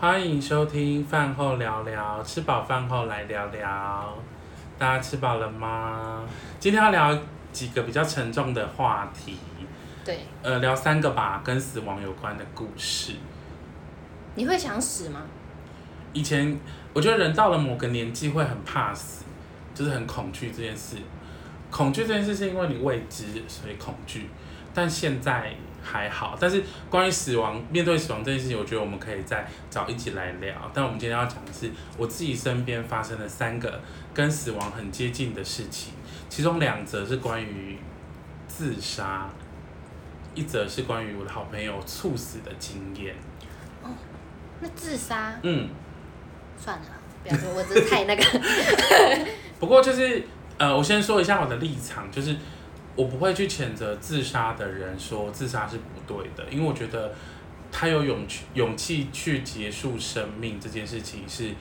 欢迎收听饭后聊聊，吃饱饭后来聊聊。大家吃饱了吗？今天要聊几个比较沉重的话题。对。呃，聊三个吧，跟死亡有关的故事。你会想死吗？以前我觉得人到了某个年纪会很怕死，就是很恐惧这件事。恐惧这件事是因为你未知，所以恐惧。但现在。还好，但是关于死亡，面对死亡这件事情，我觉得我们可以再找一起来聊。但我们今天要讲的是我自己身边发生的三个跟死亡很接近的事情，其中两则是关于自杀，一则是关于我的好朋友猝死的经验。哦，那自杀？嗯，算了，不要说，我这太那个。不过就是呃，我先说一下我的立场，就是。我不会去谴责自杀的人，说自杀是不对的，因为我觉得他有勇气勇气去结束生命这件事情是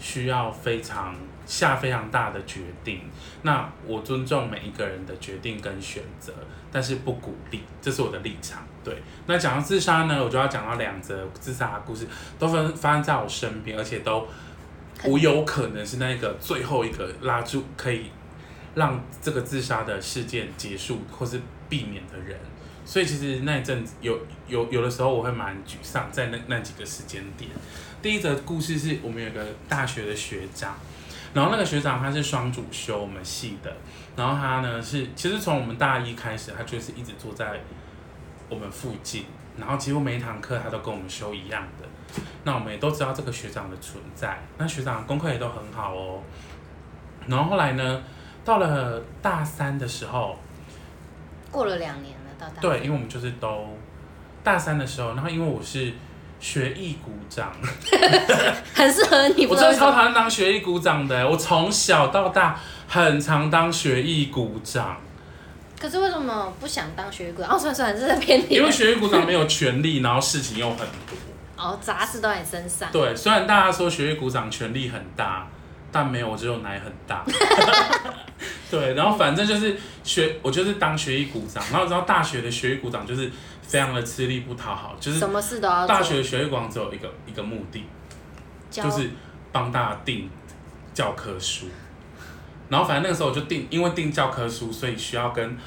需要非常下非常大的决定。那我尊重每一个人的决定跟选择，但是不鼓励，这是我的立场。对，那讲到自杀呢，我就要讲到两则自杀的故事，都分发生在我身边，而且都我有可能是那个最后一个拉住可以。让这个自杀的事件结束或是避免的人，所以其实那一阵子有有有的时候我会蛮沮丧，在那那几个时间点。第一则故事是我们有个大学的学长，然后那个学长他是双主修我们系的，然后他呢是其实从我们大一开始，他就是一直坐在我们附近，然后几乎每一堂课他都跟我们修一样的。那我们也都知道这个学长的存在，那学长功课也都很好哦。然后后来呢？到了大三的时候，过了两年了，到大三。对，因为我们就是都大三的时候，然后因为我是学艺股长，很适合你。我真的超讨厌当学艺股长的，我从小到大很常当学艺股长。可是为什么不想当学艺股长？哦，算了算了，这是偏题。因为学艺股长没有权利，然后事情又很多。哦，杂事都在你身上。对，虽然大家说学艺股长权力很大。但没有，我只有奶很大。对，然后反正就是学，我就是当学艺股长。然后你知道大学的学艺股长就是非常的吃力不讨好，就是什么事都要。大学的学艺股长只有一个一个目的，就是帮大家订教科书。然后反正那个时候我就订，因为订教科书，所以需要跟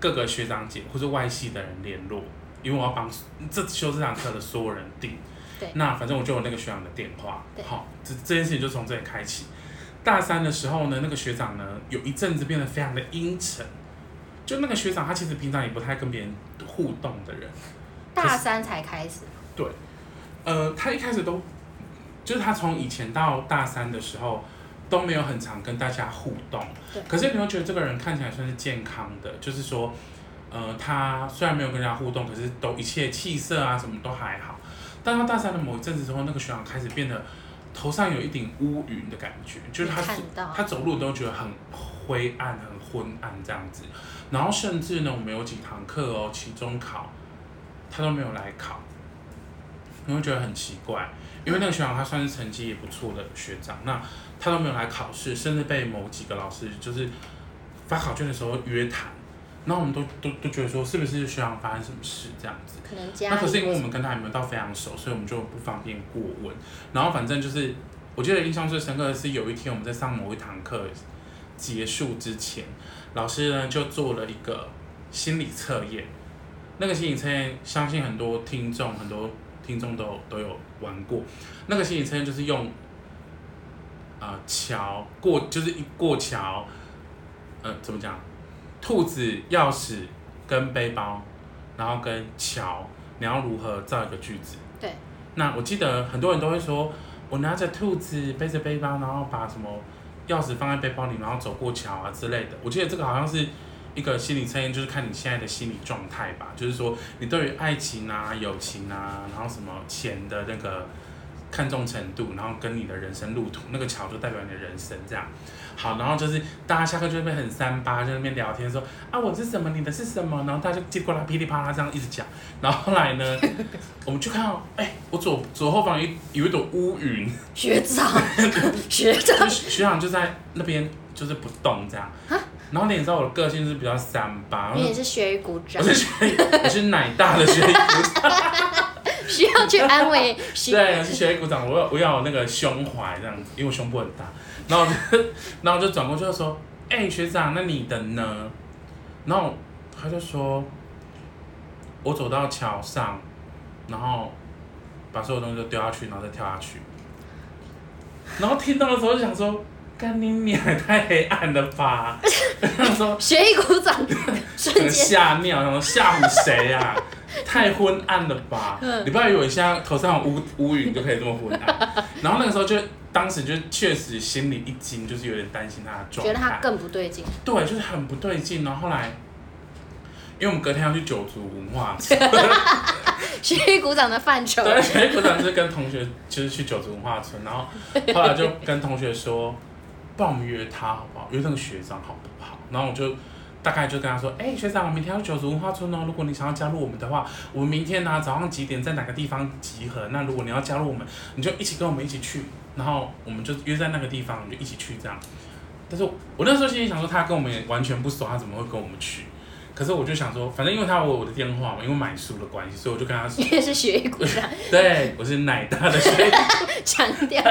各个学长姐或者外系的人联络，因为我要帮这修这堂课的所有人订。对。那反正我就有那个学长的电话。好，这这件事情就从这里开启。大三的时候呢，那个学长呢，有一阵子变得非常的阴沉。就那个学长，他其实平常也不太跟别人互动的人。大三才开始。对，呃，他一开始都，就是他从以前到大三的时候都没有很常跟大家互动。对。可是你会觉得这个人看起来算是健康的，就是说，呃，他虽然没有跟人家互动，可是都一切气色啊什么都还好。但到大三的某一阵子之后，那个学长开始变得。头上有一顶乌云的感觉，就是他他走路都觉得很灰暗、很昏暗这样子。然后甚至呢，我们有几堂课哦，期中考他都没有来考，你会觉得很奇怪，因为那个学长他算是成绩也不错的学长，那他都没有来考试，甚至被某几个老师就是发考卷的时候约谈。那我们都都都觉得说，是不是学长发生什么事这样子？可能那可是因为我们跟他还没有到非常熟，所以我们就不方便过问。然后反正就是，我记得印象最深刻的是有一天我们在上某一堂课结束之前，老师呢就做了一个心理测验。那个心理测验，相信很多听众很多听众都都有玩过。那个心理测验就是用啊桥过，就是一过桥，呃，怎么讲？兔子、钥匙跟背包，然后跟桥，你要如何造一个句子？对。那我记得很多人都会说，我拿着兔子，背着背包，然后把什么钥匙放在背包里，然后走过桥啊之类的。我记得这个好像是一个心理测验，就是看你现在的心理状态吧。就是说，你对于爱情啊、友情啊，然后什么钱的那个看重程度，然后跟你的人生路途，那个桥就代表你的人生这样。好，然后就是大家下课就会很三八，就在那边聊天说啊，我是什么，你的是什么，然后大家就接过来噼里啪啦这样一直讲，然后后来呢，我们就看到，哎，我左左后方有一有一朵乌云，学长，学长，学长就在那边就是不动这样，然后你也知道我的个性是比较三八，你也是学艺股长，我是学，我是奶大的学艺股长，需要去安慰。对，是学艺股长，我要我要有那个胸怀这样子，因为我胸部很大。然后我就，然后我就转过去就说：“哎、欸，学长，那你的呢？”然后他就说：“我走到桥上，然后把所有东西都丢下去，然后再跳下去。”然后听到的时候就想说。干你娘，太黑暗了吧！他说学一股长瞬间吓尿，想说吓唬谁呀？太昏暗了吧！嗯、你不要以为现在头上有乌乌云就可以这么昏暗。然后那个时候就当时就确实心里一惊，就是有点担心他的状态，觉得他更不对劲。对，就是很不对劲。然后后来，因为我们隔天要去九族文化村，学艺鼓掌的范畴。对，学艺鼓掌是跟同学就是去九族文化村，然后 后来就跟同学说。不然我们约他好不好？约那个学长好不好？然后我就大概就跟他说：“哎、欸，学长，我明天要去九族文化村哦。如果你想要加入我们的话，我们明天呢、啊、早上几点在哪个地方集合？那如果你要加入我们，你就一起跟我们一起去。然后我们就约在那个地方，我们就一起去这样。但是我那时候心里想说，他跟我们也完全不熟，他怎么会跟我们去？可是我就想说，反正因为他有我的电话嘛，因为买书的关系，所以我就跟他说，你 也是学艺股长，对，我是奶大的学艺 强调。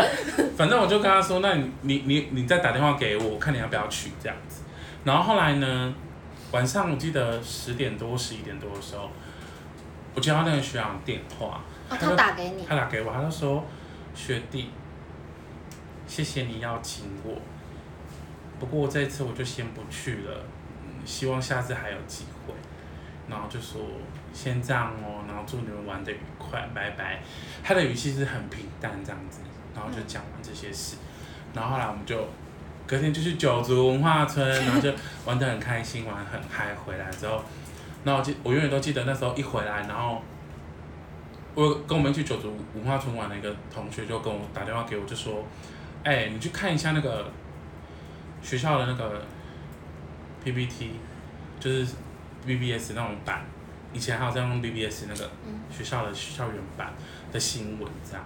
反正我就跟他说，那你你你你再打电话给我，我看你要不要去这样子。然后后来呢，晚上我记得十点多十一点多的时候，我接到那个学长电话，哦，他打给你，他打给我，他就说学弟，谢谢你邀请我，不过这一次我就先不去了。希望下次还有机会，然后就说先这样哦，然后祝你们玩的愉快，拜拜。他的语气是很平淡这样子，然后就讲完这些事，然后后来我们就隔天就去九族文化村，然后就玩得很开心，玩很嗨。回来之后，然后我记我永远都记得那时候一回来，然后我跟我们去九族文化村玩的一个同学就跟我打电话给我，就说：“哎，你去看一下那个学校的那个。” PPT 就是 BBS 那种版，以前还有在用 BBS 那个学校的校园版的新闻这样，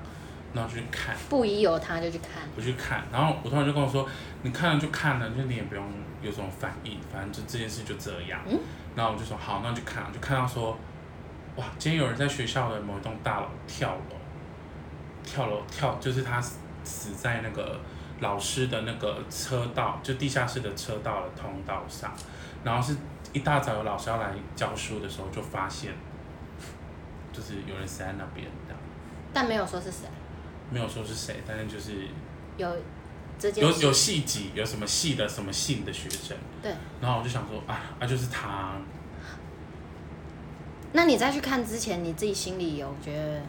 然后去看。不疑有他就去看。我去看，然后我同学就跟我说：“你看了就看了，就你也不用有什么反应，反正就这件事就这样。嗯”然后我就说：“好，那就看。”就看到说：“哇，今天有人在学校的某一栋大楼跳楼，跳楼跳就是他死在那个。”老师的那个车道，就地下室的车道的通道上，然后是一大早有老师要来教书的时候，就发现，就是有人死在那边的。但没有说是谁。没有说是谁，但是就是有有有系级，有什么系的什么姓的学生。对。然后我就想说，啊，啊就是他。那你再去看之前，你自己心里有觉得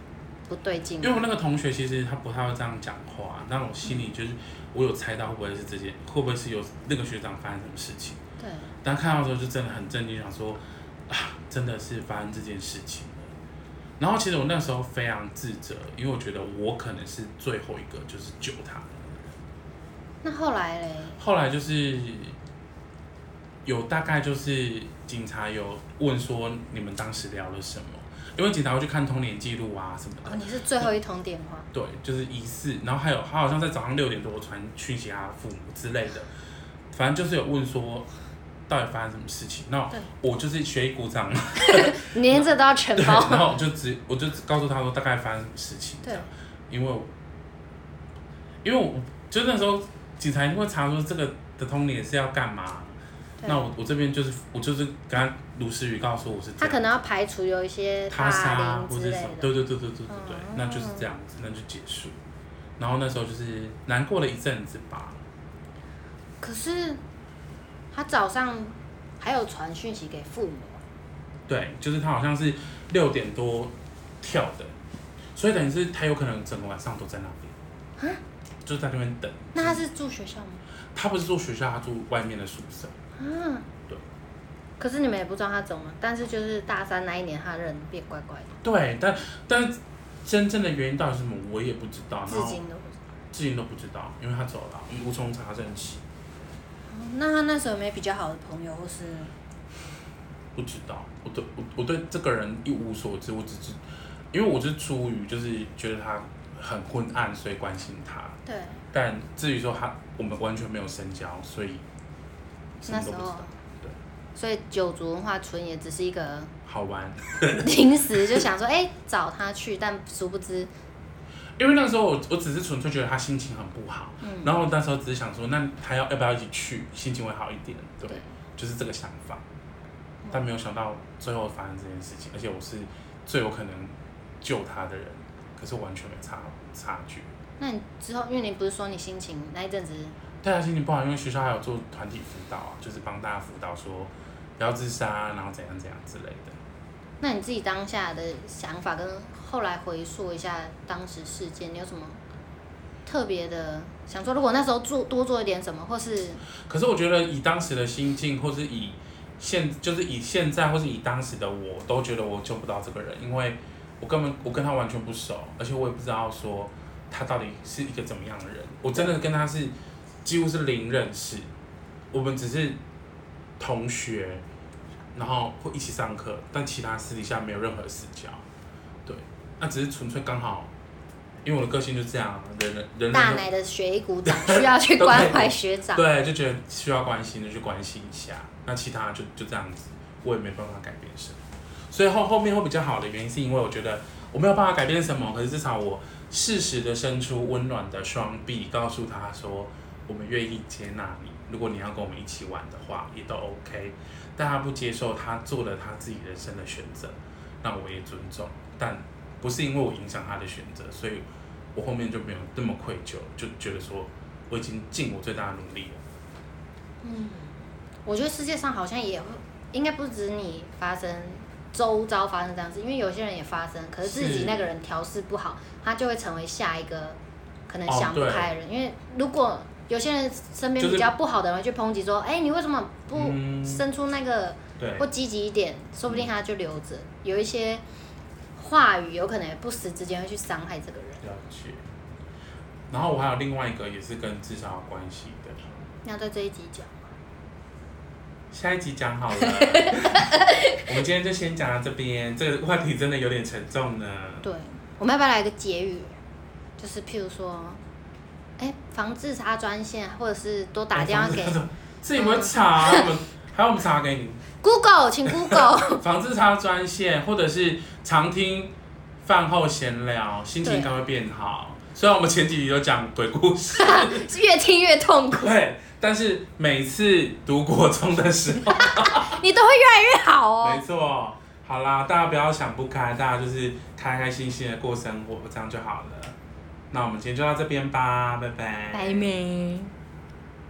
不对劲？因为我那个同学其实他不太会这样讲话，但我心里就是。嗯我有猜到会不会是这件，会不会是有那个学长发生什么事情？对。但看到的时候就真的很震惊，想说啊，真的是发生这件事情了。然后其实我那时候非常自责，因为我觉得我可能是最后一个就是救他的。那后来嘞？后来就是有大概就是警察有问说你们当时聊了什么？因为警察会去看通联记录啊什么的。哦，你是最后一通电话。对，就是疑似，然后还有他好像在早上六点多传讯息他父母之类的，反正就是有问说到底发生什么事情。那我就是学一鼓掌嘛，你连这都要全包。然后我就只我就只告诉他说大概发生什么事情。对，因为因为我就那时候警察会查说这个的通联是要干嘛。那我我这边就是我就是刚刚卢思雨告诉我是，他可能要排除有一些他杀或者什么，对对对对对对对，嗯、那就是这样子，那就结束。然后那时候就是难过了一阵子吧。可是他早上还有传讯息给父母。对，就是他好像是六点多跳的，所以等于是他有可能整个晚上都在那边，嗯、就是在那边等。那他是住学校吗？他不是住学校，他住外面的宿舍。嗯，对。可是你们也不知道他怎么，但是就是大三那一年，他人变怪怪的。对，但但真正的原因到底是什么，我也不知道。至今都不知道。至今都不知道，因为他走了，无从查证起。那他那时候有没有比较好的朋友，或是？不知道，我对我我对这个人一无所知，我只是因为我是出于就是觉得他很昏暗，所以关心他。对。但至于说他，我们完全没有深交，所以。那时候，对，所以九族文化村也只是一个好玩。临时就想说，哎、欸，找他去，但殊不知，因为那时候我我只是纯粹觉得他心情很不好，嗯，然后那时候只是想说，那他要要不要一起去，心情会好一点，对，对就是这个想法。但没有想到最后发生这件事情，而且我是最有可能救他的人，可是完全没差差距。那你之后，因为你不是说你心情那一阵子，对啊，心情不好，因为学校还有做团体辅导啊，就是帮大家辅导说不要自杀，然后怎样怎样之类的。那你自己当下的想法跟后来回溯一下当时事件，你有什么特别的想说？如果那时候做多做一点什么，或是……可是我觉得以当时的心境，或是以。现就是以现在或是以当时的我都觉得我救不到这个人，因为我根本我跟他完全不熟，而且我也不知道说他到底是一个怎么样的人。我真的跟他是几乎是零认识，我们只是同学，然后会一起上课，但其他私底下没有任何私交。对，那只是纯粹刚好，因为我的个性就这样，人人人大奶的学艺股长需要去关怀学长，对，就觉得需要关心的就去关心一下。那其他就就这样子，我也没办法改变什么，所以后后面会比较好的原因，是因为我觉得我没有办法改变什么，可是至少我适时的伸出温暖的双臂，告诉他说，我们愿意接纳你，如果你要跟我们一起玩的话，也都 OK。但他不接受，他做了他自己人生的选择，那我也尊重，但不是因为我影响他的选择，所以我后面就没有那么愧疚，就觉得说我已经尽我最大的努力了。嗯。我觉得世界上好像也会，应该不止你发生，周遭发生这样子，因为有些人也发生，可是自己那个人调试不好，他就会成为下一个可能想不开的人。哦、因为如果有些人身边比较不好的人会去抨击说，哎、你为什么不伸出那个，不积极一点，说不定他就留着。有一些话语有可能不时之间会去伤害这个人。了解。然后我还有另外一个也是跟自杀有关系的。那要在这一集讲。下一集讲好了，我们今天就先讲到这边。这个话题真的有点沉重呢。对，我们要不要来个结语？就是譬如说，哎、欸，防自杀专线，或者是多打电话给。自己们查，我们还有我们查给你。Google，请 Google。防自杀专线，或者是常听饭后闲聊，心情应该会变好。虽然我们前几集有讲鬼故事，越听越痛苦。对。但是每次读国中的时候，你都会越来越好哦。没错，好啦，大家不要想不开，大家就是开开心心的过生活，这样就好了。那我们今天就到这边吧，拜拜。拜拜。